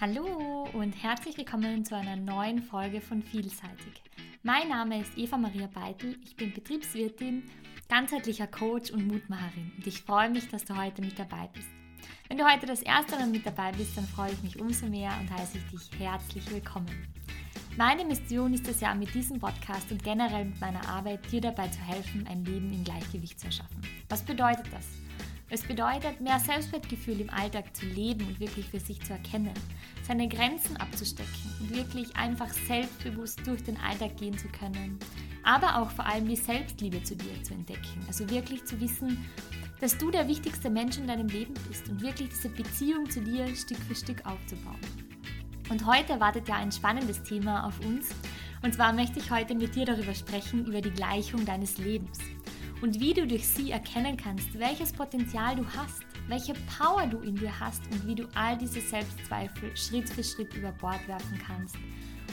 Hallo und herzlich willkommen zu einer neuen Folge von Vielseitig. Mein Name ist Eva Maria Beitel, ich bin Betriebswirtin, ganzheitlicher Coach und Mutmacherin und ich freue mich, dass du heute mit dabei bist. Wenn du heute das erste Mal mit dabei bist, dann freue ich mich umso mehr und heiße ich dich herzlich willkommen. Meine Mission ist es ja, mit diesem Podcast und generell mit meiner Arbeit dir dabei zu helfen, ein Leben im Gleichgewicht zu erschaffen. Was bedeutet das? Es bedeutet, mehr Selbstwertgefühl im Alltag zu leben und wirklich für sich zu erkennen, seine Grenzen abzustecken und wirklich einfach selbstbewusst durch den Alltag gehen zu können, aber auch vor allem die Selbstliebe zu dir zu entdecken. Also wirklich zu wissen, dass du der wichtigste Mensch in deinem Leben bist und wirklich diese Beziehung zu dir Stück für Stück aufzubauen. Und heute wartet ja ein spannendes Thema auf uns. Und zwar möchte ich heute mit dir darüber sprechen, über die Gleichung deines Lebens und wie du durch sie erkennen kannst, welches Potenzial du hast, welche Power du in dir hast und wie du all diese Selbstzweifel Schritt für Schritt über Bord werfen kannst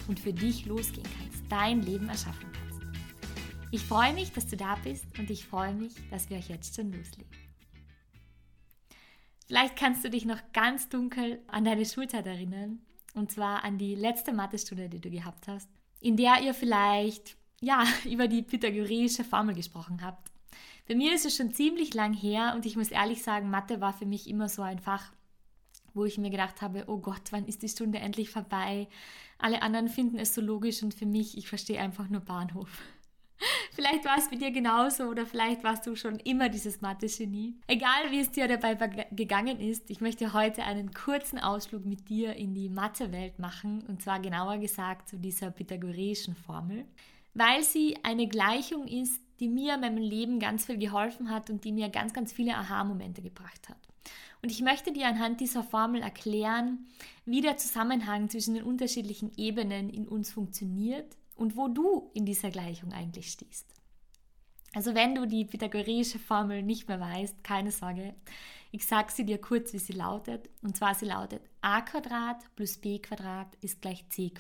und für dich losgehen kannst, dein Leben erschaffen kannst. Ich freue mich, dass du da bist und ich freue mich, dass wir euch jetzt schon loslegen. Vielleicht kannst du dich noch ganz dunkel an deine Schulzeit erinnern und zwar an die letzte Mathestunde, die du gehabt hast, in der ihr vielleicht ja über die pythagoreische Formel gesprochen habt bei mir ist es schon ziemlich lang her und ich muss ehrlich sagen, Mathe war für mich immer so ein Fach, wo ich mir gedacht habe, oh Gott, wann ist die Stunde endlich vorbei? Alle anderen finden es so logisch und für mich, ich verstehe einfach nur Bahnhof. Vielleicht war es mit dir genauso oder vielleicht warst du schon immer dieses Mathe-Genie. Egal wie es dir dabei gegangen ist, ich möchte heute einen kurzen Ausflug mit dir in die Mathe-Welt machen und zwar genauer gesagt zu dieser pythagoreischen Formel, weil sie eine Gleichung ist, die mir in meinem Leben ganz viel geholfen hat und die mir ganz, ganz viele Aha-Momente gebracht hat. Und ich möchte dir anhand dieser Formel erklären, wie der Zusammenhang zwischen den unterschiedlichen Ebenen in uns funktioniert und wo du in dieser Gleichung eigentlich stehst. Also wenn du die pythagoreische Formel nicht mehr weißt, keine Sorge. Ich sage sie dir kurz, wie sie lautet. Und zwar sie lautet a plus b ist gleich c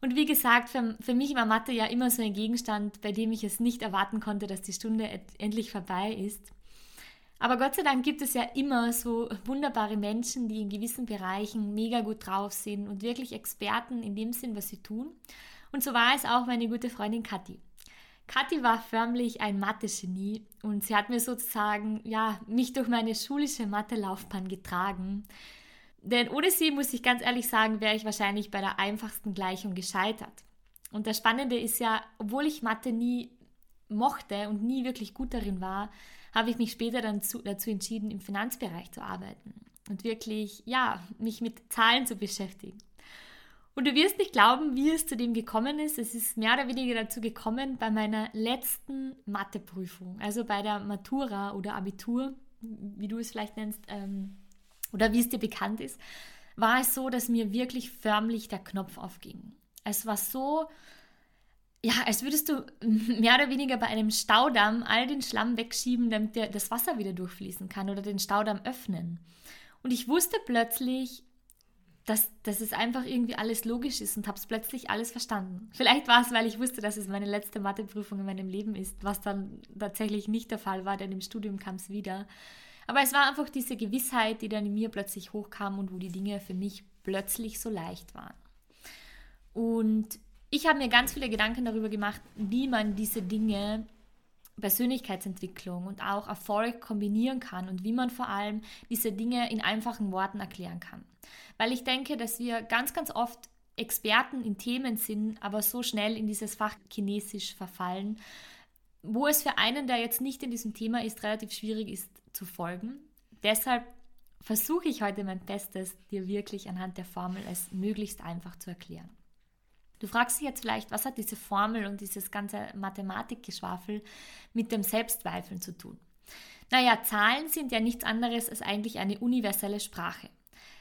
und wie gesagt, für, für mich war Mathe ja immer so ein Gegenstand, bei dem ich es nicht erwarten konnte, dass die Stunde endlich vorbei ist. Aber Gott sei Dank gibt es ja immer so wunderbare Menschen, die in gewissen Bereichen mega gut drauf sind und wirklich Experten in dem Sinn, was sie tun. Und so war es auch meine gute Freundin Kathi. Kathi war förmlich ein Mathe-Genie und sie hat mir sozusagen, ja, mich durch meine schulische Mathe-Laufbahn getragen. Denn ohne sie, muss ich ganz ehrlich sagen, wäre ich wahrscheinlich bei der einfachsten Gleichung gescheitert. Und das Spannende ist ja, obwohl ich Mathe nie mochte und nie wirklich gut darin war, habe ich mich später dann zu, dazu entschieden, im Finanzbereich zu arbeiten und wirklich, ja, mich mit Zahlen zu beschäftigen. Und du wirst nicht glauben, wie es zu dem gekommen ist. Es ist mehr oder weniger dazu gekommen bei meiner letzten Matheprüfung, also bei der Matura oder Abitur, wie du es vielleicht nennst, ähm, oder wie es dir bekannt ist, war es so, dass mir wirklich förmlich der Knopf aufging. Es war so, ja, als würdest du mehr oder weniger bei einem Staudamm all den Schlamm wegschieben, damit der, das Wasser wieder durchfließen kann oder den Staudamm öffnen. Und ich wusste plötzlich, dass, dass es einfach irgendwie alles logisch ist und habe es plötzlich alles verstanden. Vielleicht war es, weil ich wusste, dass es meine letzte Matheprüfung in meinem Leben ist, was dann tatsächlich nicht der Fall war, denn im Studium kam es wieder. Aber es war einfach diese Gewissheit, die dann in mir plötzlich hochkam und wo die Dinge für mich plötzlich so leicht waren. Und ich habe mir ganz viele Gedanken darüber gemacht, wie man diese Dinge, Persönlichkeitsentwicklung und auch Erfolg kombinieren kann und wie man vor allem diese Dinge in einfachen Worten erklären kann. Weil ich denke, dass wir ganz, ganz oft Experten in Themen sind, aber so schnell in dieses Fach Chinesisch verfallen, wo es für einen, der jetzt nicht in diesem Thema ist, relativ schwierig ist, zu folgen. Deshalb versuche ich heute mein Bestes, dir wirklich anhand der Formel es möglichst einfach zu erklären. Du fragst dich jetzt vielleicht, was hat diese Formel und dieses ganze Mathematikgeschwafel mit dem Selbstzweifeln zu tun? Naja, Zahlen sind ja nichts anderes als eigentlich eine universelle Sprache.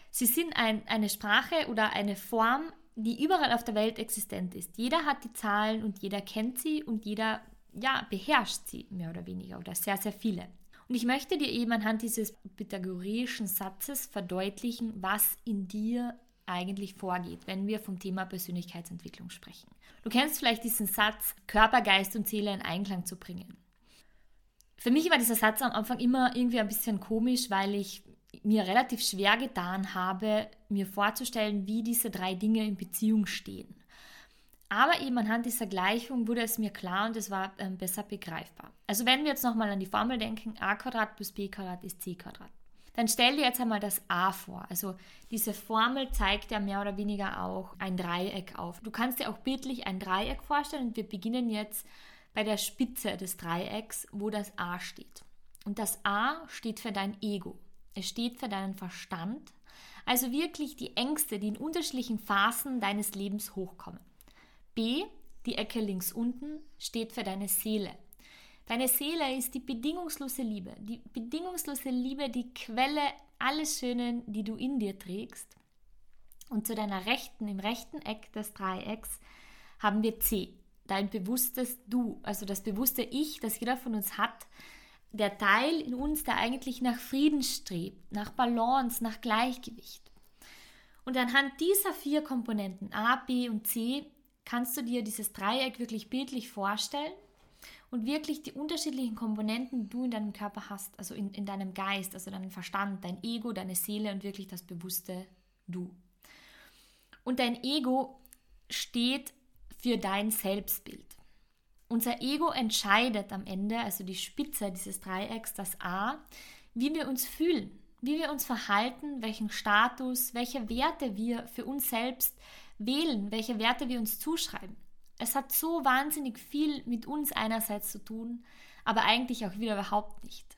Sie sind ein, eine Sprache oder eine Form, die überall auf der Welt existent ist. Jeder hat die Zahlen und jeder kennt sie und jeder ja, beherrscht sie mehr oder weniger oder sehr, sehr viele. Und ich möchte dir eben anhand dieses pythagoreischen Satzes verdeutlichen, was in dir eigentlich vorgeht, wenn wir vom Thema Persönlichkeitsentwicklung sprechen. Du kennst vielleicht diesen Satz, Körper, Geist und Seele in Einklang zu bringen. Für mich war dieser Satz am Anfang immer irgendwie ein bisschen komisch, weil ich mir relativ schwer getan habe, mir vorzustellen, wie diese drei Dinge in Beziehung stehen. Aber eben anhand dieser Gleichung wurde es mir klar und es war ähm, besser begreifbar. Also wenn wir jetzt nochmal an die Formel denken, a plus b ist c. Dann stell dir jetzt einmal das a vor. Also diese Formel zeigt ja mehr oder weniger auch ein Dreieck auf. Du kannst dir auch bildlich ein Dreieck vorstellen und wir beginnen jetzt bei der Spitze des Dreiecks, wo das a steht. Und das a steht für dein Ego. Es steht für deinen Verstand, also wirklich die Ängste, die in unterschiedlichen Phasen deines Lebens hochkommen. Die Ecke links unten, steht für deine Seele. Deine Seele ist die bedingungslose Liebe. Die bedingungslose Liebe, die Quelle alles Schönen, die du in dir trägst. Und zu deiner rechten, im rechten Eck des Dreiecks, haben wir C, dein bewusstes Du, also das bewusste Ich, das jeder von uns hat, der Teil in uns, der eigentlich nach Frieden strebt, nach Balance, nach Gleichgewicht. Und anhand dieser vier Komponenten A, B und C kannst du dir dieses Dreieck wirklich bildlich vorstellen und wirklich die unterschiedlichen Komponenten, die du in deinem Körper hast, also in, in deinem Geist, also deinem Verstand, dein Ego, deine Seele und wirklich das bewusste Du. Und dein Ego steht für dein Selbstbild. Unser Ego entscheidet am Ende, also die Spitze dieses Dreiecks, das A, wie wir uns fühlen, wie wir uns verhalten, welchen Status, welche Werte wir für uns selbst wählen, welche Werte wir uns zuschreiben. Es hat so wahnsinnig viel mit uns einerseits zu tun, aber eigentlich auch wieder überhaupt nicht.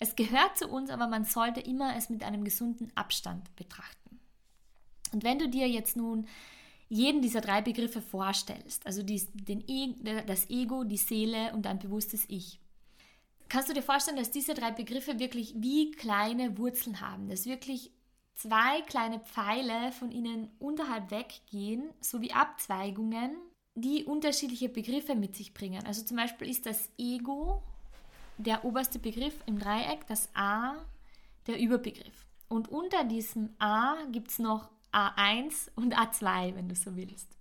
Es gehört zu uns, aber man sollte immer es mit einem gesunden Abstand betrachten. Und wenn du dir jetzt nun jeden dieser drei Begriffe vorstellst, also die, e, das Ego, die Seele und dein bewusstes Ich, kannst du dir vorstellen, dass diese drei Begriffe wirklich wie kleine Wurzeln haben, dass wirklich zwei kleine Pfeile von ihnen unterhalb weggehen, sowie Abzweigungen, die unterschiedliche Begriffe mit sich bringen. Also zum Beispiel ist das Ego der oberste Begriff im Dreieck, das A der Überbegriff. Und unter diesem A gibt es noch A1 und A2, wenn du so willst.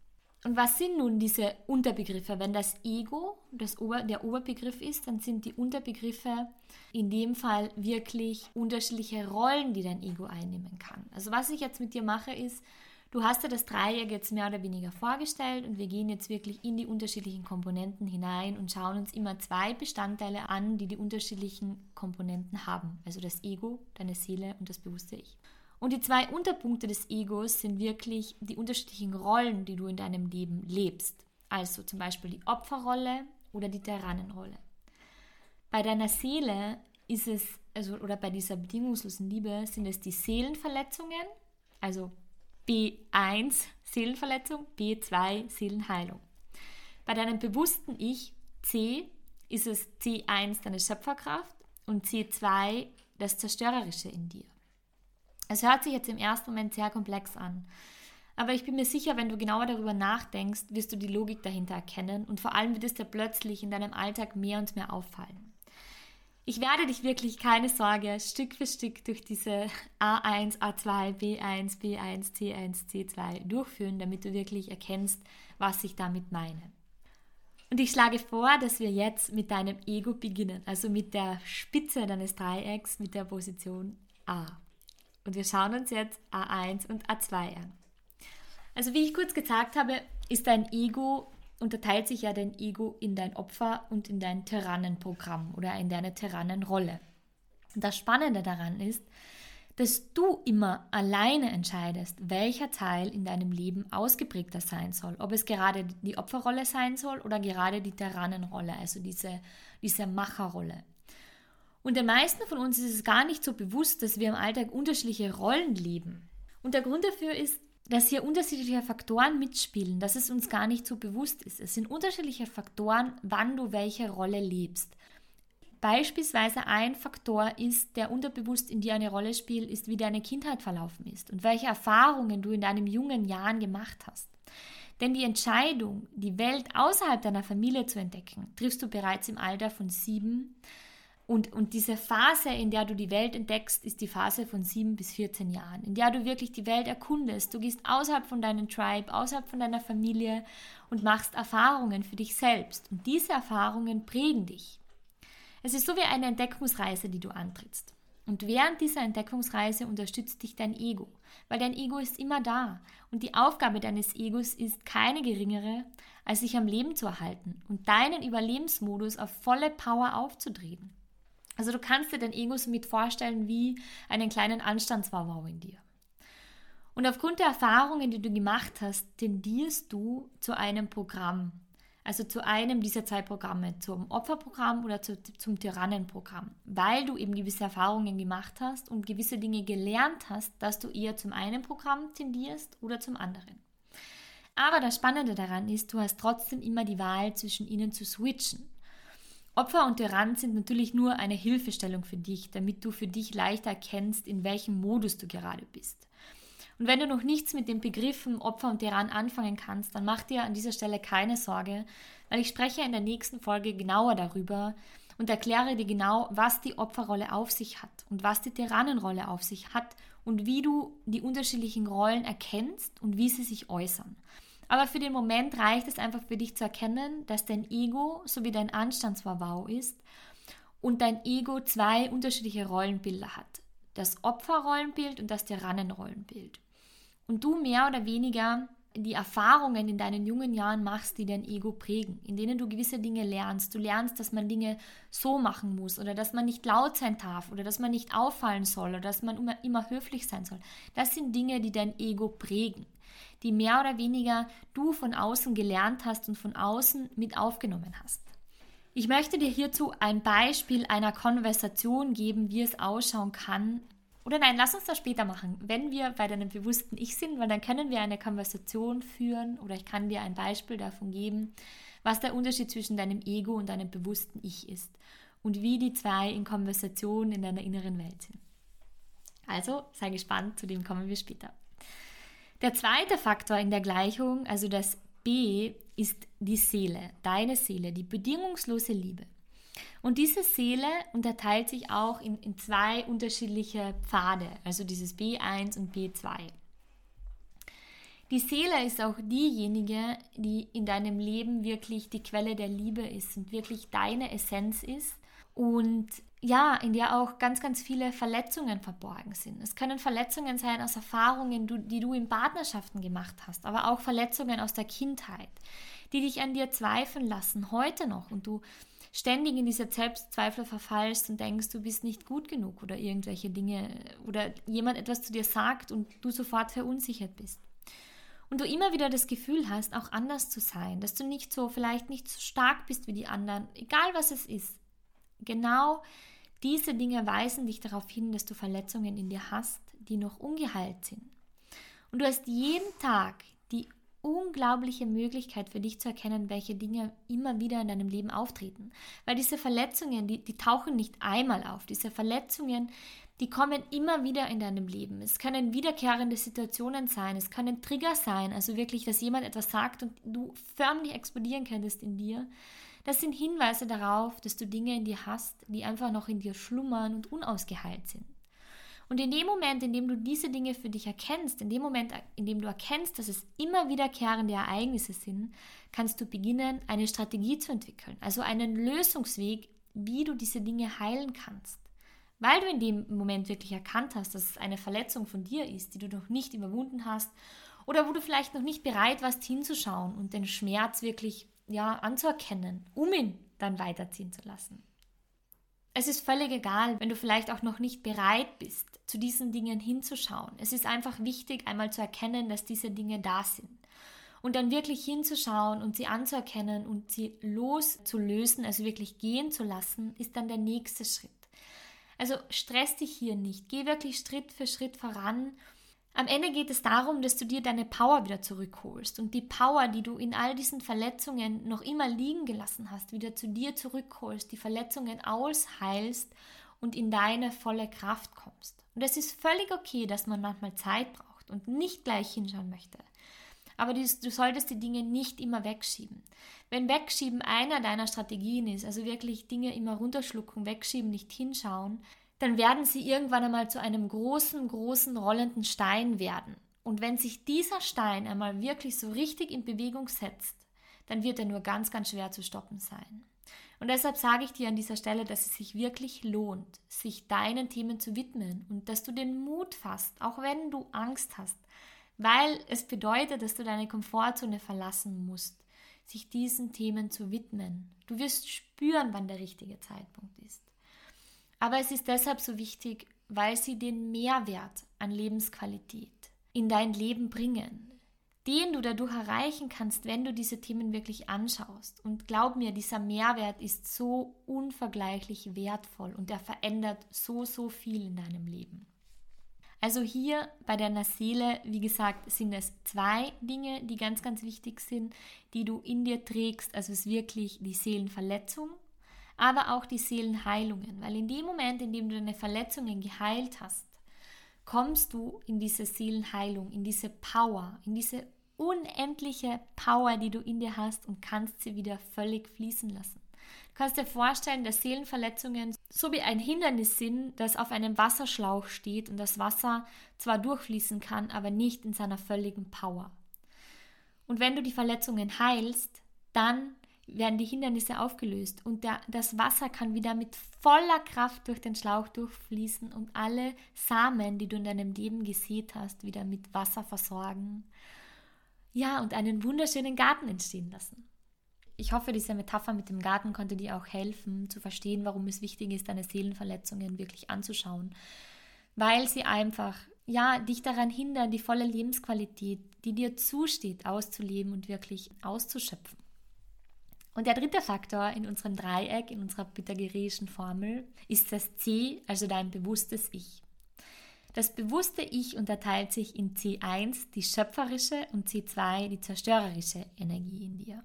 Und was sind nun diese Unterbegriffe? Wenn das Ego das Ober, der Oberbegriff ist, dann sind die Unterbegriffe in dem Fall wirklich unterschiedliche Rollen, die dein Ego einnehmen kann. Also was ich jetzt mit dir mache, ist, du hast dir das Dreieck jetzt mehr oder weniger vorgestellt und wir gehen jetzt wirklich in die unterschiedlichen Komponenten hinein und schauen uns immer zwei Bestandteile an, die die unterschiedlichen Komponenten haben. Also das Ego, deine Seele und das bewusste Ich. Und die zwei Unterpunkte des Egos sind wirklich die unterschiedlichen Rollen, die du in deinem Leben lebst. Also zum Beispiel die Opferrolle oder die Tyrannenrolle. Bei deiner Seele ist es, also, oder bei dieser bedingungslosen Liebe sind es die Seelenverletzungen, also B1 Seelenverletzung, B2 Seelenheilung. Bei deinem bewussten Ich, C, ist es C1 deine Schöpferkraft und C2 das Zerstörerische in dir. Es hört sich jetzt im ersten Moment sehr komplex an. Aber ich bin mir sicher, wenn du genauer darüber nachdenkst, wirst du die Logik dahinter erkennen und vor allem wird es dir plötzlich in deinem Alltag mehr und mehr auffallen. Ich werde dich wirklich, keine Sorge, Stück für Stück durch diese A1, A2, B1, B1, C1, C2 durchführen, damit du wirklich erkennst, was ich damit meine. Und ich schlage vor, dass wir jetzt mit deinem Ego beginnen, also mit der Spitze deines Dreiecks, mit der Position A. Und wir schauen uns jetzt A1 und A2 an. Also wie ich kurz gesagt habe, ist dein Ego, unterteilt sich ja dein Ego in dein Opfer und in dein Tyrannenprogramm oder in deine Tyrannenrolle. Und das Spannende daran ist, dass du immer alleine entscheidest, welcher Teil in deinem Leben ausgeprägter sein soll. Ob es gerade die Opferrolle sein soll oder gerade die Tyrannenrolle, also diese, diese Macherrolle. Und den meisten von uns ist es gar nicht so bewusst, dass wir im Alltag unterschiedliche Rollen leben. Und der Grund dafür ist, dass hier unterschiedliche Faktoren mitspielen, dass es uns gar nicht so bewusst ist. Es sind unterschiedliche Faktoren, wann du welche Rolle lebst. Beispielsweise ein Faktor ist, der unterbewusst in dir eine Rolle spielt, ist, wie deine Kindheit verlaufen ist und welche Erfahrungen du in deinen jungen Jahren gemacht hast. Denn die Entscheidung, die Welt außerhalb deiner Familie zu entdecken, triffst du bereits im Alter von sieben und, und diese Phase, in der du die Welt entdeckst, ist die Phase von 7 bis 14 Jahren, in der du wirklich die Welt erkundest. Du gehst außerhalb von deinem Tribe, außerhalb von deiner Familie und machst Erfahrungen für dich selbst. Und diese Erfahrungen prägen dich. Es ist so wie eine Entdeckungsreise, die du antrittst. Und während dieser Entdeckungsreise unterstützt dich dein Ego, weil dein Ego ist immer da. Und die Aufgabe deines Egos ist keine geringere, als sich am Leben zu erhalten und deinen Überlebensmodus auf volle Power aufzudrehen. Also du kannst dir dein Ego somit vorstellen wie einen kleinen Anstandswauwau in dir. Und aufgrund der Erfahrungen, die du gemacht hast, tendierst du zu einem Programm, also zu einem dieser zwei Programme, zum Opferprogramm oder zu, zum Tyrannenprogramm, weil du eben gewisse Erfahrungen gemacht hast und gewisse Dinge gelernt hast, dass du eher zum einen Programm tendierst oder zum anderen. Aber das Spannende daran ist, du hast trotzdem immer die Wahl zwischen ihnen zu switchen. Opfer und Tyrant sind natürlich nur eine Hilfestellung für dich, damit du für dich leichter erkennst, in welchem Modus du gerade bist. Und wenn du noch nichts mit den Begriffen Opfer und Tyrann anfangen kannst, dann mach dir an dieser Stelle keine Sorge, weil ich spreche in der nächsten Folge genauer darüber und erkläre dir genau, was die Opferrolle auf sich hat und was die Tyrannenrolle auf sich hat und wie du die unterschiedlichen Rollen erkennst und wie sie sich äußern. Aber für den Moment reicht es einfach für dich zu erkennen, dass dein Ego sowie dein Anstandswawau ist und dein Ego zwei unterschiedliche Rollenbilder hat. Das Opferrollenbild und das Tyrannenrollenbild und du mehr oder weniger die Erfahrungen in deinen jungen Jahren machst, die dein Ego prägen, in denen du gewisse Dinge lernst. Du lernst, dass man Dinge so machen muss oder dass man nicht laut sein darf oder dass man nicht auffallen soll oder dass man immer, immer höflich sein soll. Das sind Dinge, die dein Ego prägen, die mehr oder weniger du von außen gelernt hast und von außen mit aufgenommen hast. Ich möchte dir hierzu ein Beispiel einer Konversation geben, wie es ausschauen kann, oder nein, lass uns das später machen. Wenn wir bei deinem bewussten Ich sind, weil dann können wir eine Konversation führen oder ich kann dir ein Beispiel davon geben, was der Unterschied zwischen deinem Ego und deinem bewussten Ich ist und wie die zwei in Konversation in deiner inneren Welt sind. Also sei gespannt, zu dem kommen wir später. Der zweite Faktor in der Gleichung, also das B, ist die Seele, deine Seele, die bedingungslose Liebe. Und diese Seele unterteilt sich auch in, in zwei unterschiedliche Pfade, also dieses B1 und B2. Die Seele ist auch diejenige, die in deinem Leben wirklich die Quelle der Liebe ist und wirklich deine Essenz ist und ja, in der auch ganz, ganz viele Verletzungen verborgen sind. Es können Verletzungen sein aus Erfahrungen, die du in Partnerschaften gemacht hast, aber auch Verletzungen aus der Kindheit, die dich an dir zweifeln lassen, heute noch und du ständig in diese Selbstzweifel verfallst und denkst, du bist nicht gut genug oder irgendwelche Dinge oder jemand etwas zu dir sagt und du sofort verunsichert bist. Und du immer wieder das Gefühl hast, auch anders zu sein, dass du nicht so, vielleicht nicht so stark bist wie die anderen, egal was es ist. Genau diese Dinge weisen dich darauf hin, dass du Verletzungen in dir hast, die noch ungeheilt sind. Und du hast jeden Tag die unglaubliche Möglichkeit für dich zu erkennen, welche Dinge immer wieder in deinem Leben auftreten. Weil diese Verletzungen, die, die tauchen nicht einmal auf. Diese Verletzungen, die kommen immer wieder in deinem Leben. Es können wiederkehrende Situationen sein, es können Trigger sein, also wirklich, dass jemand etwas sagt und du förmlich explodieren könntest in dir. Das sind Hinweise darauf, dass du Dinge in dir hast, die einfach noch in dir schlummern und unausgeheilt sind. Und in dem Moment, in dem du diese Dinge für dich erkennst, in dem Moment, in dem du erkennst, dass es immer wiederkehrende Ereignisse sind, kannst du beginnen, eine Strategie zu entwickeln, also einen Lösungsweg, wie du diese Dinge heilen kannst. Weil du in dem Moment wirklich erkannt hast, dass es eine Verletzung von dir ist, die du noch nicht überwunden hast oder wo du vielleicht noch nicht bereit warst hinzuschauen und den Schmerz wirklich ja anzuerkennen, um ihn dann weiterziehen zu lassen. Es ist völlig egal, wenn du vielleicht auch noch nicht bereit bist, zu diesen Dingen hinzuschauen. Es ist einfach wichtig, einmal zu erkennen, dass diese Dinge da sind. Und dann wirklich hinzuschauen und sie anzuerkennen und sie loszulösen, also wirklich gehen zu lassen, ist dann der nächste Schritt. Also stress dich hier nicht. Geh wirklich Schritt für Schritt voran am Ende geht es darum, dass du dir deine Power wieder zurückholst und die Power, die du in all diesen Verletzungen noch immer liegen gelassen hast, wieder zu dir zurückholst, die Verletzungen ausheilst und in deine volle Kraft kommst. Und es ist völlig okay, dass man manchmal Zeit braucht und nicht gleich hinschauen möchte. Aber du solltest die Dinge nicht immer wegschieben. Wenn Wegschieben einer deiner Strategien ist, also wirklich Dinge immer runterschlucken, wegschieben, nicht hinschauen, dann werden sie irgendwann einmal zu einem großen, großen rollenden Stein werden. Und wenn sich dieser Stein einmal wirklich so richtig in Bewegung setzt, dann wird er nur ganz, ganz schwer zu stoppen sein. Und deshalb sage ich dir an dieser Stelle, dass es sich wirklich lohnt, sich deinen Themen zu widmen und dass du den Mut fasst, auch wenn du Angst hast, weil es bedeutet, dass du deine Komfortzone verlassen musst, sich diesen Themen zu widmen. Du wirst spüren, wann der richtige Zeitpunkt ist. Aber es ist deshalb so wichtig, weil sie den Mehrwert an Lebensqualität in dein Leben bringen, den du dadurch erreichen kannst, wenn du diese Themen wirklich anschaust. Und glaub mir, dieser Mehrwert ist so unvergleichlich wertvoll und er verändert so, so viel in deinem Leben. Also hier bei deiner Seele, wie gesagt, sind es zwei Dinge, die ganz, ganz wichtig sind, die du in dir trägst. Also es ist wirklich die Seelenverletzung, aber auch die Seelenheilungen. Weil in dem Moment, in dem du deine Verletzungen geheilt hast, kommst du in diese Seelenheilung, in diese Power, in diese unendliche Power, die du in dir hast und kannst sie wieder völlig fließen lassen. Du kannst dir vorstellen, dass Seelenverletzungen so wie ein Hindernis sind, das auf einem Wasserschlauch steht und das Wasser zwar durchfließen kann, aber nicht in seiner völligen Power. Und wenn du die Verletzungen heilst, dann werden die Hindernisse aufgelöst und der, das Wasser kann wieder mit voller Kraft durch den Schlauch durchfließen und alle Samen, die du in deinem Leben gesät hast, wieder mit Wasser versorgen ja, und einen wunderschönen Garten entstehen lassen. Ich hoffe, diese Metapher mit dem Garten konnte dir auch helfen, zu verstehen, warum es wichtig ist, deine Seelenverletzungen wirklich anzuschauen. Weil sie einfach, ja, dich daran hindern, die volle Lebensqualität, die dir zusteht, auszuleben und wirklich auszuschöpfen. Und der dritte Faktor in unserem Dreieck, in unserer pythagoreischen Formel, ist das C, also dein bewusstes Ich. Das bewusste Ich unterteilt sich in C1 die schöpferische und C2 die zerstörerische Energie in dir.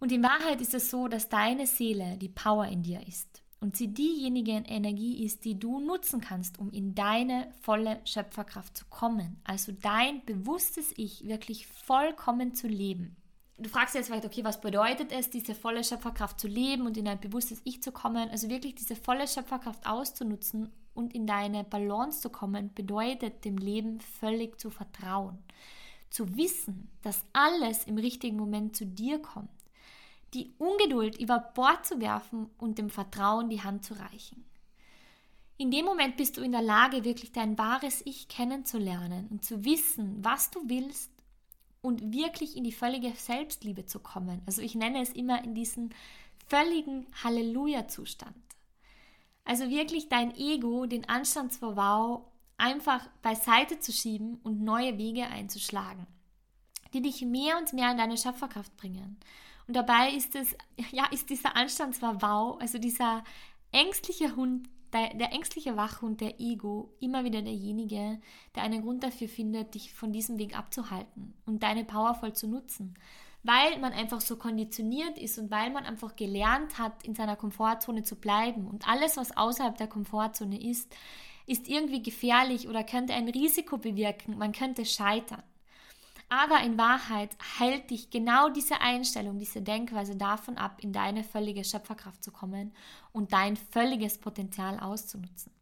Und in Wahrheit ist es so, dass deine Seele die Power in dir ist und sie diejenige Energie ist, die du nutzen kannst, um in deine volle Schöpferkraft zu kommen. Also dein bewusstes Ich wirklich vollkommen zu leben. Du fragst jetzt vielleicht, okay, was bedeutet es, diese volle Schöpferkraft zu leben und in ein bewusstes Ich zu kommen? Also wirklich diese volle Schöpferkraft auszunutzen und in deine Balance zu kommen, bedeutet dem Leben völlig zu vertrauen. Zu wissen, dass alles im richtigen Moment zu dir kommt. Die Ungeduld über Bord zu werfen und dem Vertrauen die Hand zu reichen. In dem Moment bist du in der Lage, wirklich dein wahres Ich kennenzulernen und zu wissen, was du willst und wirklich in die völlige Selbstliebe zu kommen. Also ich nenne es immer in diesen völligen Halleluja-Zustand. Also wirklich dein Ego, den Anstandsverwau einfach beiseite zu schieben und neue Wege einzuschlagen, die dich mehr und mehr in deine Schöpferkraft bringen. Und dabei ist es, ja, ist dieser Anstandsverwau, also dieser ängstliche Hund, der, der, ängstliche Wachhund, der Ego, immer wieder derjenige, der einen Grund dafür findet, dich von diesem Weg abzuhalten und deine Power voll zu nutzen weil man einfach so konditioniert ist und weil man einfach gelernt hat, in seiner Komfortzone zu bleiben. Und alles, was außerhalb der Komfortzone ist, ist irgendwie gefährlich oder könnte ein Risiko bewirken, man könnte scheitern. Aber in Wahrheit hält dich genau diese Einstellung, diese Denkweise davon ab, in deine völlige Schöpferkraft zu kommen und dein völliges Potenzial auszunutzen.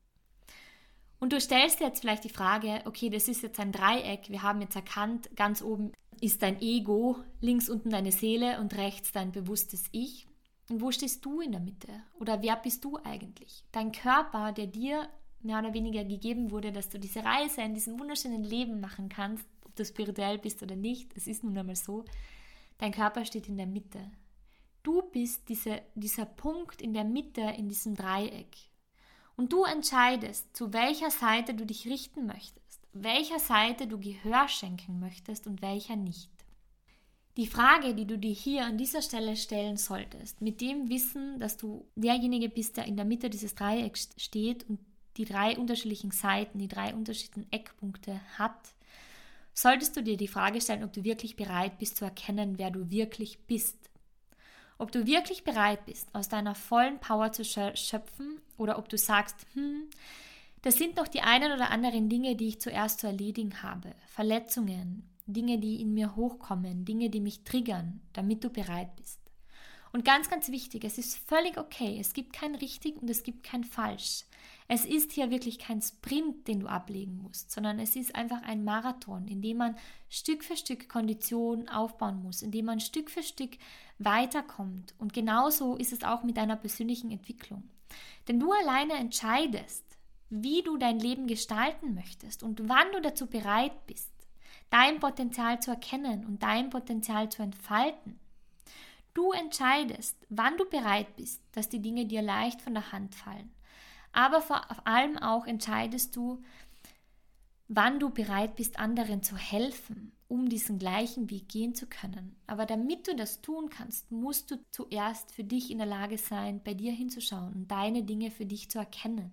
Und du stellst dir jetzt vielleicht die Frage, okay, das ist jetzt ein Dreieck, wir haben jetzt erkannt, ganz oben ist dein Ego, links unten deine Seele und rechts dein bewusstes Ich. Und wo stehst du in der Mitte? Oder wer bist du eigentlich? Dein Körper, der dir mehr oder weniger gegeben wurde, dass du diese Reise in diesem wunderschönen Leben machen kannst, du spirituell bist oder nicht, es ist nun einmal so, dein Körper steht in der Mitte. Du bist diese, dieser Punkt in der Mitte in diesem Dreieck. Und du entscheidest, zu welcher Seite du dich richten möchtest welcher Seite du Gehör schenken möchtest und welcher nicht. Die Frage, die du dir hier an dieser Stelle stellen solltest, mit dem Wissen, dass du derjenige bist, der in der Mitte dieses Dreiecks steht und die drei unterschiedlichen Seiten, die drei unterschiedlichen Eckpunkte hat, solltest du dir die Frage stellen, ob du wirklich bereit bist zu erkennen, wer du wirklich bist. Ob du wirklich bereit bist, aus deiner vollen Power zu schöpfen oder ob du sagst, hm, das sind noch die einen oder anderen Dinge, die ich zuerst zu erledigen habe. Verletzungen, Dinge, die in mir hochkommen, Dinge, die mich triggern, damit du bereit bist. Und ganz, ganz wichtig, es ist völlig okay. Es gibt kein richtig und es gibt kein falsch. Es ist hier wirklich kein Sprint, den du ablegen musst, sondern es ist einfach ein Marathon, in dem man Stück für Stück Konditionen aufbauen muss, in dem man Stück für Stück weiterkommt. Und genauso ist es auch mit deiner persönlichen Entwicklung. Denn du alleine entscheidest, wie du dein Leben gestalten möchtest und wann du dazu bereit bist, dein Potenzial zu erkennen und dein Potenzial zu entfalten. Du entscheidest, wann du bereit bist, dass die Dinge dir leicht von der Hand fallen aber vor allem auch entscheidest du, wann du bereit bist, anderen zu helfen, um diesen gleichen Weg gehen zu können. Aber damit du das tun kannst, musst du zuerst für dich in der Lage sein, bei dir hinzuschauen und deine Dinge für dich zu erkennen.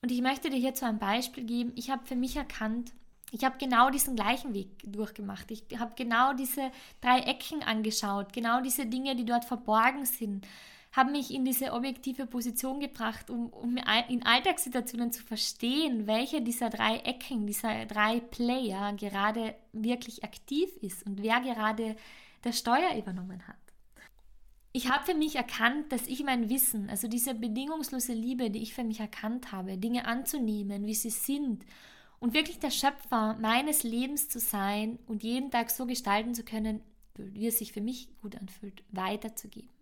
Und ich möchte dir hierzu ein Beispiel geben. Ich habe für mich erkannt, ich habe genau diesen gleichen Weg durchgemacht. Ich habe genau diese drei Ecken angeschaut, genau diese Dinge, die dort verborgen sind haben mich in diese objektive Position gebracht, um, um in Alltagssituationen zu verstehen, welche dieser drei Ecken, dieser drei Player gerade wirklich aktiv ist und wer gerade das Steuer übernommen hat. Ich habe für mich erkannt, dass ich mein Wissen, also diese bedingungslose Liebe, die ich für mich erkannt habe, Dinge anzunehmen, wie sie sind und wirklich der Schöpfer meines Lebens zu sein und jeden Tag so gestalten zu können, wie es sich für mich gut anfühlt, weiterzugeben.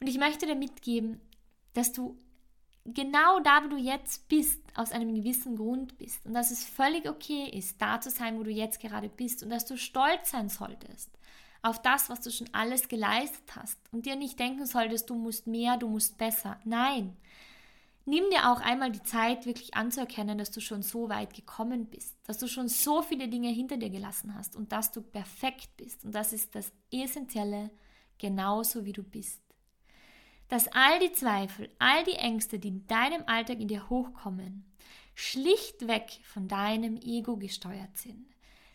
Und ich möchte dir mitgeben, dass du genau da, wo du jetzt bist, aus einem gewissen Grund bist und dass es völlig okay ist, da zu sein, wo du jetzt gerade bist und dass du stolz sein solltest auf das, was du schon alles geleistet hast und dir nicht denken solltest, du musst mehr, du musst besser. Nein. Nimm dir auch einmal die Zeit, wirklich anzuerkennen, dass du schon so weit gekommen bist, dass du schon so viele Dinge hinter dir gelassen hast und dass du perfekt bist. Und das ist das Essentielle, genauso wie du bist dass all die Zweifel, all die Ängste, die in deinem Alltag in dir hochkommen, schlichtweg von deinem Ego gesteuert sind.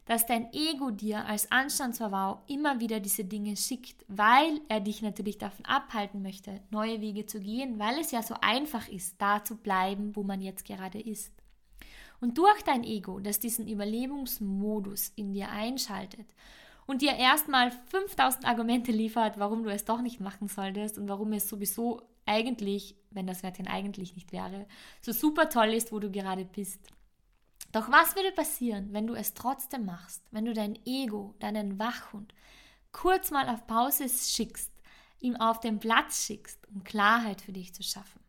Dass dein Ego dir als Anstandsverwau immer wieder diese Dinge schickt, weil er dich natürlich davon abhalten möchte, neue Wege zu gehen, weil es ja so einfach ist, da zu bleiben, wo man jetzt gerade ist. Und durch dein Ego, das diesen Überlebensmodus in dir einschaltet und dir erstmal 5000 Argumente liefert, warum du es doch nicht machen solltest und warum es sowieso eigentlich, wenn das Wörtchen eigentlich nicht wäre, so super toll ist, wo du gerade bist. Doch was würde passieren, wenn du es trotzdem machst, wenn du dein Ego, deinen Wachhund kurz mal auf Pause schickst, ihm auf den Platz schickst, um Klarheit für dich zu schaffen?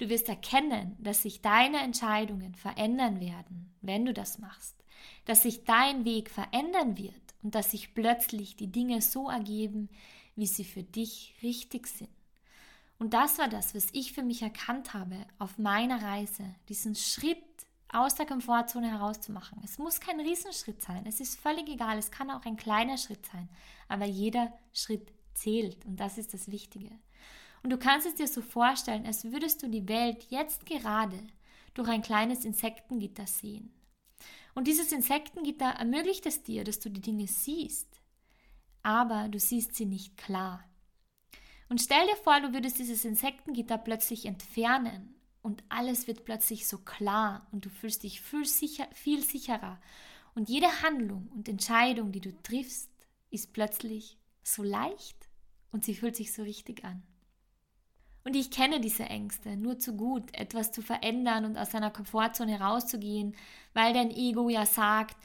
Du wirst erkennen, dass sich deine Entscheidungen verändern werden, wenn du das machst dass sich dein Weg verändern wird und dass sich plötzlich die Dinge so ergeben, wie sie für dich richtig sind. Und das war das, was ich für mich erkannt habe auf meiner Reise, diesen Schritt aus der Komfortzone herauszumachen. Es muss kein Riesenschritt sein, es ist völlig egal, es kann auch ein kleiner Schritt sein, aber jeder Schritt zählt und das ist das Wichtige. Und du kannst es dir so vorstellen, als würdest du die Welt jetzt gerade durch ein kleines Insektengitter sehen. Und dieses Insektengitter ermöglicht es dir, dass du die Dinge siehst, aber du siehst sie nicht klar. Und stell dir vor, du würdest dieses Insektengitter plötzlich entfernen und alles wird plötzlich so klar und du fühlst dich viel, sicher, viel sicherer. Und jede Handlung und Entscheidung, die du triffst, ist plötzlich so leicht und sie fühlt sich so richtig an. Und ich kenne diese Ängste nur zu gut, etwas zu verändern und aus seiner Komfortzone rauszugehen, weil dein Ego ja sagt,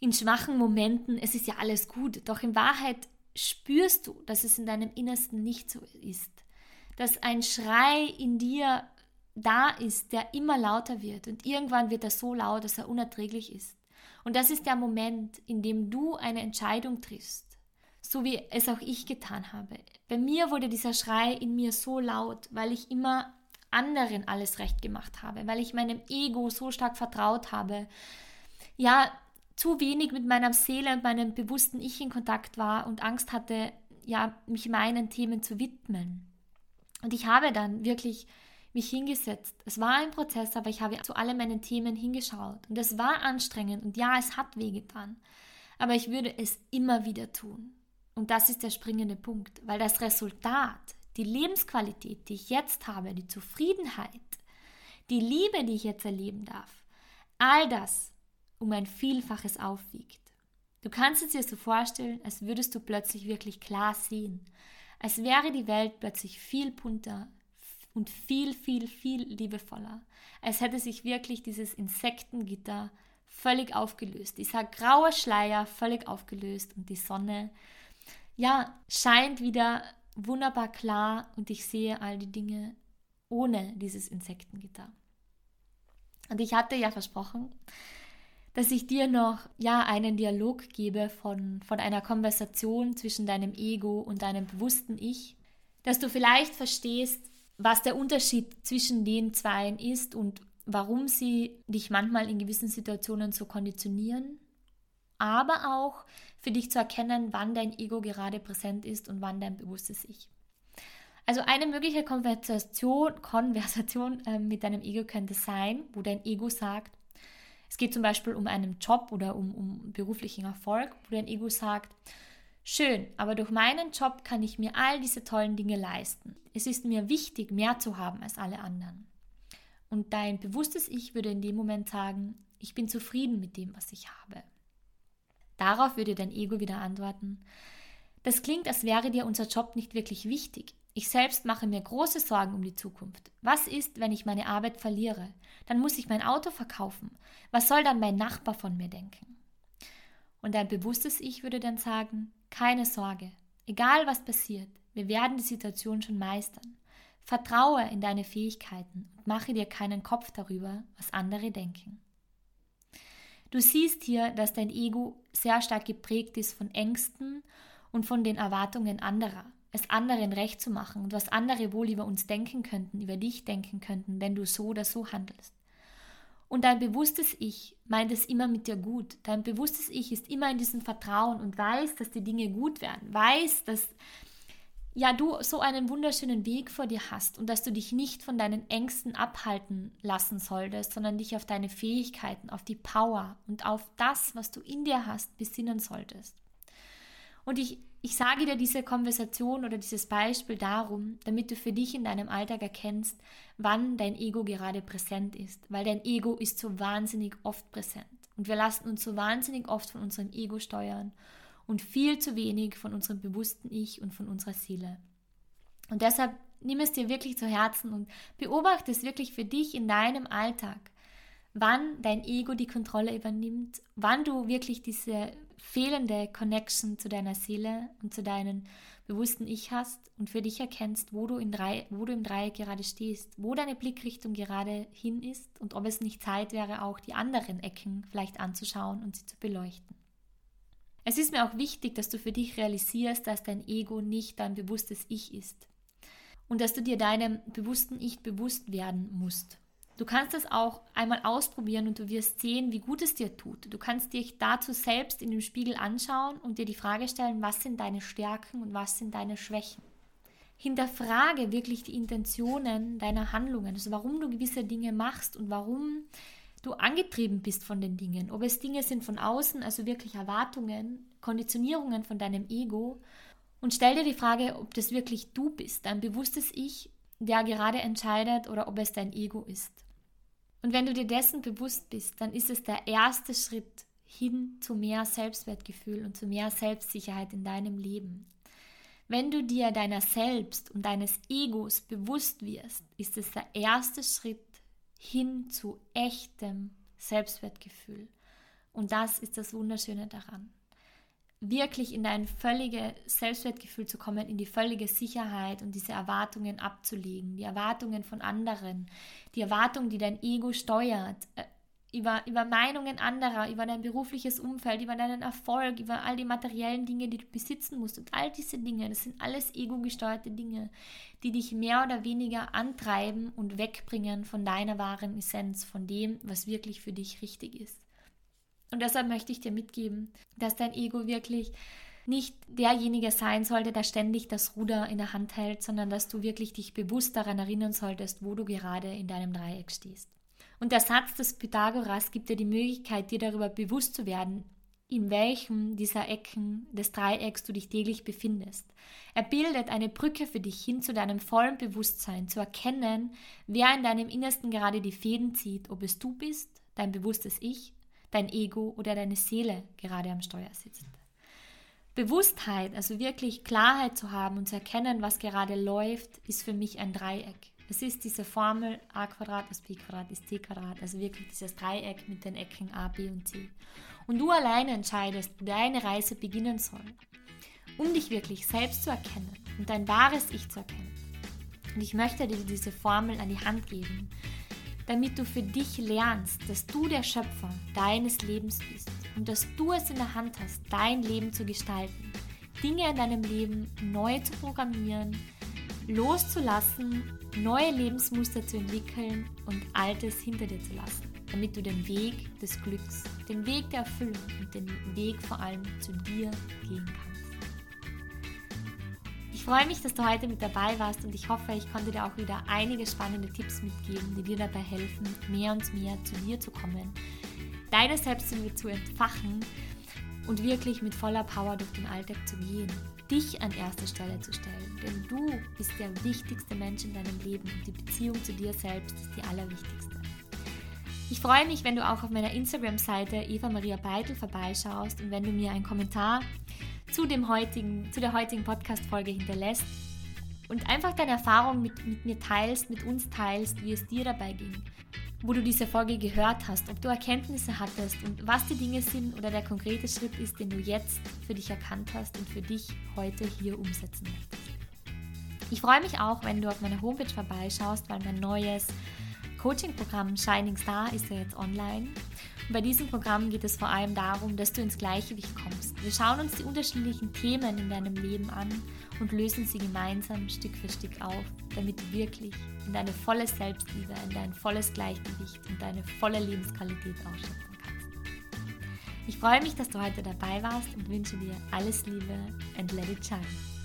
in schwachen Momenten, es ist ja alles gut. Doch in Wahrheit spürst du, dass es in deinem Innersten nicht so ist. Dass ein Schrei in dir da ist, der immer lauter wird und irgendwann wird er so laut, dass er unerträglich ist. Und das ist der Moment, in dem du eine Entscheidung triffst so wie es auch ich getan habe. Bei mir wurde dieser Schrei in mir so laut, weil ich immer anderen alles recht gemacht habe, weil ich meinem Ego so stark vertraut habe. Ja, zu wenig mit meiner Seele und meinem bewussten Ich in Kontakt war und Angst hatte, ja, mich meinen Themen zu widmen. Und ich habe dann wirklich mich hingesetzt. Es war ein Prozess, aber ich habe zu allen meinen Themen hingeschaut. Und es war anstrengend und ja, es hat wehgetan. Aber ich würde es immer wieder tun. Und das ist der springende Punkt, weil das Resultat, die Lebensqualität, die ich jetzt habe, die Zufriedenheit, die Liebe, die ich jetzt erleben darf, all das um ein Vielfaches aufwiegt. Du kannst es dir so vorstellen, als würdest du plötzlich wirklich klar sehen, als wäre die Welt plötzlich viel bunter, und viel, viel, viel liebevoller. Als hätte sich wirklich dieses Insektengitter völlig aufgelöst. Dieser graue Schleier völlig aufgelöst und die Sonne, ja, scheint wieder wunderbar klar und ich sehe all die Dinge ohne dieses Insektengitter. Und ich hatte ja versprochen, dass ich dir noch ja einen Dialog gebe von, von einer Konversation zwischen deinem Ego und deinem bewussten Ich, dass du vielleicht verstehst, was der Unterschied zwischen den Zweien ist und warum sie dich manchmal in gewissen Situationen so konditionieren, aber auch für dich zu erkennen, wann dein Ego gerade präsent ist und wann dein bewusstes Ich. Also eine mögliche Konversation, Konversation äh, mit deinem Ego könnte sein, wo dein Ego sagt, es geht zum Beispiel um einen Job oder um, um beruflichen Erfolg, wo dein Ego sagt, schön, aber durch meinen Job kann ich mir all diese tollen Dinge leisten. Es ist mir wichtig, mehr zu haben als alle anderen. Und dein bewusstes Ich würde in dem Moment sagen, ich bin zufrieden mit dem, was ich habe. Darauf würde dein Ego wieder antworten, das klingt, als wäre dir unser Job nicht wirklich wichtig. Ich selbst mache mir große Sorgen um die Zukunft. Was ist, wenn ich meine Arbeit verliere? Dann muss ich mein Auto verkaufen. Was soll dann mein Nachbar von mir denken? Und dein bewusstes Ich würde dann sagen, keine Sorge, egal was passiert, wir werden die Situation schon meistern. Vertraue in deine Fähigkeiten und mache dir keinen Kopf darüber, was andere denken. Du siehst hier, dass dein Ego sehr stark geprägt ist von Ängsten und von den Erwartungen anderer, es anderen recht zu machen und was andere wohl über uns denken könnten, über dich denken könnten, wenn du so oder so handelst. Und dein bewusstes Ich meint es immer mit dir gut. Dein bewusstes Ich ist immer in diesem Vertrauen und weiß, dass die Dinge gut werden, weiß, dass ja, du so einen wunderschönen Weg vor dir hast und dass du dich nicht von deinen Ängsten abhalten lassen solltest, sondern dich auf deine Fähigkeiten, auf die Power und auf das, was du in dir hast, besinnen solltest. Und ich, ich sage dir diese Konversation oder dieses Beispiel darum, damit du für dich in deinem Alltag erkennst, wann dein Ego gerade präsent ist, weil dein Ego ist so wahnsinnig oft präsent. Und wir lassen uns so wahnsinnig oft von unserem Ego steuern und viel zu wenig von unserem bewussten Ich und von unserer Seele. Und deshalb nimm es dir wirklich zu Herzen und beobachte es wirklich für dich in deinem Alltag, wann dein Ego die Kontrolle übernimmt, wann du wirklich diese fehlende Connection zu deiner Seele und zu deinem bewussten Ich hast und für dich erkennst, wo du, in drei, wo du im Dreieck gerade stehst, wo deine Blickrichtung gerade hin ist und ob es nicht Zeit wäre, auch die anderen Ecken vielleicht anzuschauen und sie zu beleuchten. Es ist mir auch wichtig, dass du für dich realisierst, dass dein Ego nicht dein bewusstes Ich ist und dass du dir deinem bewussten Ich bewusst werden musst. Du kannst das auch einmal ausprobieren und du wirst sehen, wie gut es dir tut. Du kannst dich dazu selbst in dem Spiegel anschauen und dir die Frage stellen, was sind deine Stärken und was sind deine Schwächen. Hinterfrage wirklich die Intentionen deiner Handlungen, also warum du gewisse Dinge machst und warum du angetrieben bist von den Dingen. Ob es Dinge sind von außen, also wirklich Erwartungen, Konditionierungen von deinem Ego. Und stell dir die Frage, ob das wirklich du bist, dein bewusstes Ich, der gerade entscheidet, oder ob es dein Ego ist. Und wenn du dir dessen bewusst bist, dann ist es der erste Schritt hin zu mehr Selbstwertgefühl und zu mehr Selbstsicherheit in deinem Leben. Wenn du dir deiner selbst und deines Egos bewusst wirst, ist es der erste Schritt hin zu echtem Selbstwertgefühl. Und das ist das Wunderschöne daran. Wirklich in dein völliges Selbstwertgefühl zu kommen, in die völlige Sicherheit und diese Erwartungen abzulegen, die Erwartungen von anderen, die Erwartungen, die dein Ego steuert, äh, über, über Meinungen anderer, über dein berufliches Umfeld, über deinen Erfolg, über all die materiellen Dinge, die du besitzen musst. Und all diese Dinge, das sind alles ego-gesteuerte Dinge, die dich mehr oder weniger antreiben und wegbringen von deiner wahren Essenz, von dem, was wirklich für dich richtig ist. Und deshalb möchte ich dir mitgeben, dass dein Ego wirklich nicht derjenige sein sollte, der ständig das Ruder in der Hand hält, sondern dass du wirklich dich bewusst daran erinnern solltest, wo du gerade in deinem Dreieck stehst. Und der Satz des Pythagoras gibt dir die Möglichkeit, dir darüber bewusst zu werden, in welchem dieser Ecken des Dreiecks du dich täglich befindest. Er bildet eine Brücke für dich hin zu deinem vollen Bewusstsein, zu erkennen, wer in deinem Innersten gerade die Fäden zieht, ob es du bist, dein bewusstes Ich, dein Ego oder deine Seele gerade am Steuer sitzt. Bewusstheit, also wirklich Klarheit zu haben und zu erkennen, was gerade läuft, ist für mich ein Dreieck. Es ist diese Formel a Quadrat plus b Quadrat ist c Quadrat, also wirklich dieses Dreieck mit den Ecken a, b und c. Und du alleine entscheidest, wo deine Reise beginnen soll, um dich wirklich selbst zu erkennen und dein wahres Ich zu erkennen. Und ich möchte dir diese Formel an die Hand geben, damit du für dich lernst, dass du der Schöpfer deines Lebens bist und dass du es in der Hand hast, dein Leben zu gestalten, Dinge in deinem Leben neu zu programmieren, loszulassen, neue Lebensmuster zu entwickeln und Altes hinter dir zu lassen, damit du den Weg des Glücks, den Weg der Erfüllung und den Weg vor allem zu dir gehen kannst. Ich freue mich, dass du heute mit dabei warst und ich hoffe, ich konnte dir auch wieder einige spannende Tipps mitgeben, die dir dabei helfen, mehr und mehr zu dir zu kommen, deine Selbstliebe zu entfachen und wirklich mit voller Power durch den Alltag zu gehen, dich an erste Stelle zu stellen, denn du bist der wichtigste Mensch in deinem Leben und die Beziehung zu dir selbst ist die allerwichtigste. Ich freue mich, wenn du auch auf meiner Instagram-Seite Eva Maria Beitel vorbeischaust und wenn du mir einen Kommentar zu, dem heutigen, zu der heutigen Podcast-Folge hinterlässt und einfach deine Erfahrung mit, mit mir teilst, mit uns teilst, wie es dir dabei ging wo du diese Folge gehört hast, ob du Erkenntnisse hattest und was die Dinge sind oder der konkrete Schritt ist, den du jetzt für dich erkannt hast und für dich heute hier umsetzen möchtest. Ich freue mich auch, wenn du auf meiner Homepage vorbeischaust, weil mein neues Coaching-Programm Shining Star ist ja jetzt online. Und bei diesem Programm geht es vor allem darum, dass du ins Gleichgewicht kommst. Wir schauen uns die unterschiedlichen Themen in deinem Leben an und lösen sie gemeinsam Stück für Stück auf, damit du wirklich in deine volle Selbstliebe, in dein volles Gleichgewicht und deine volle Lebensqualität ausschöpfen kannst. Ich freue mich, dass du heute dabei warst und wünsche dir alles Liebe and let it shine.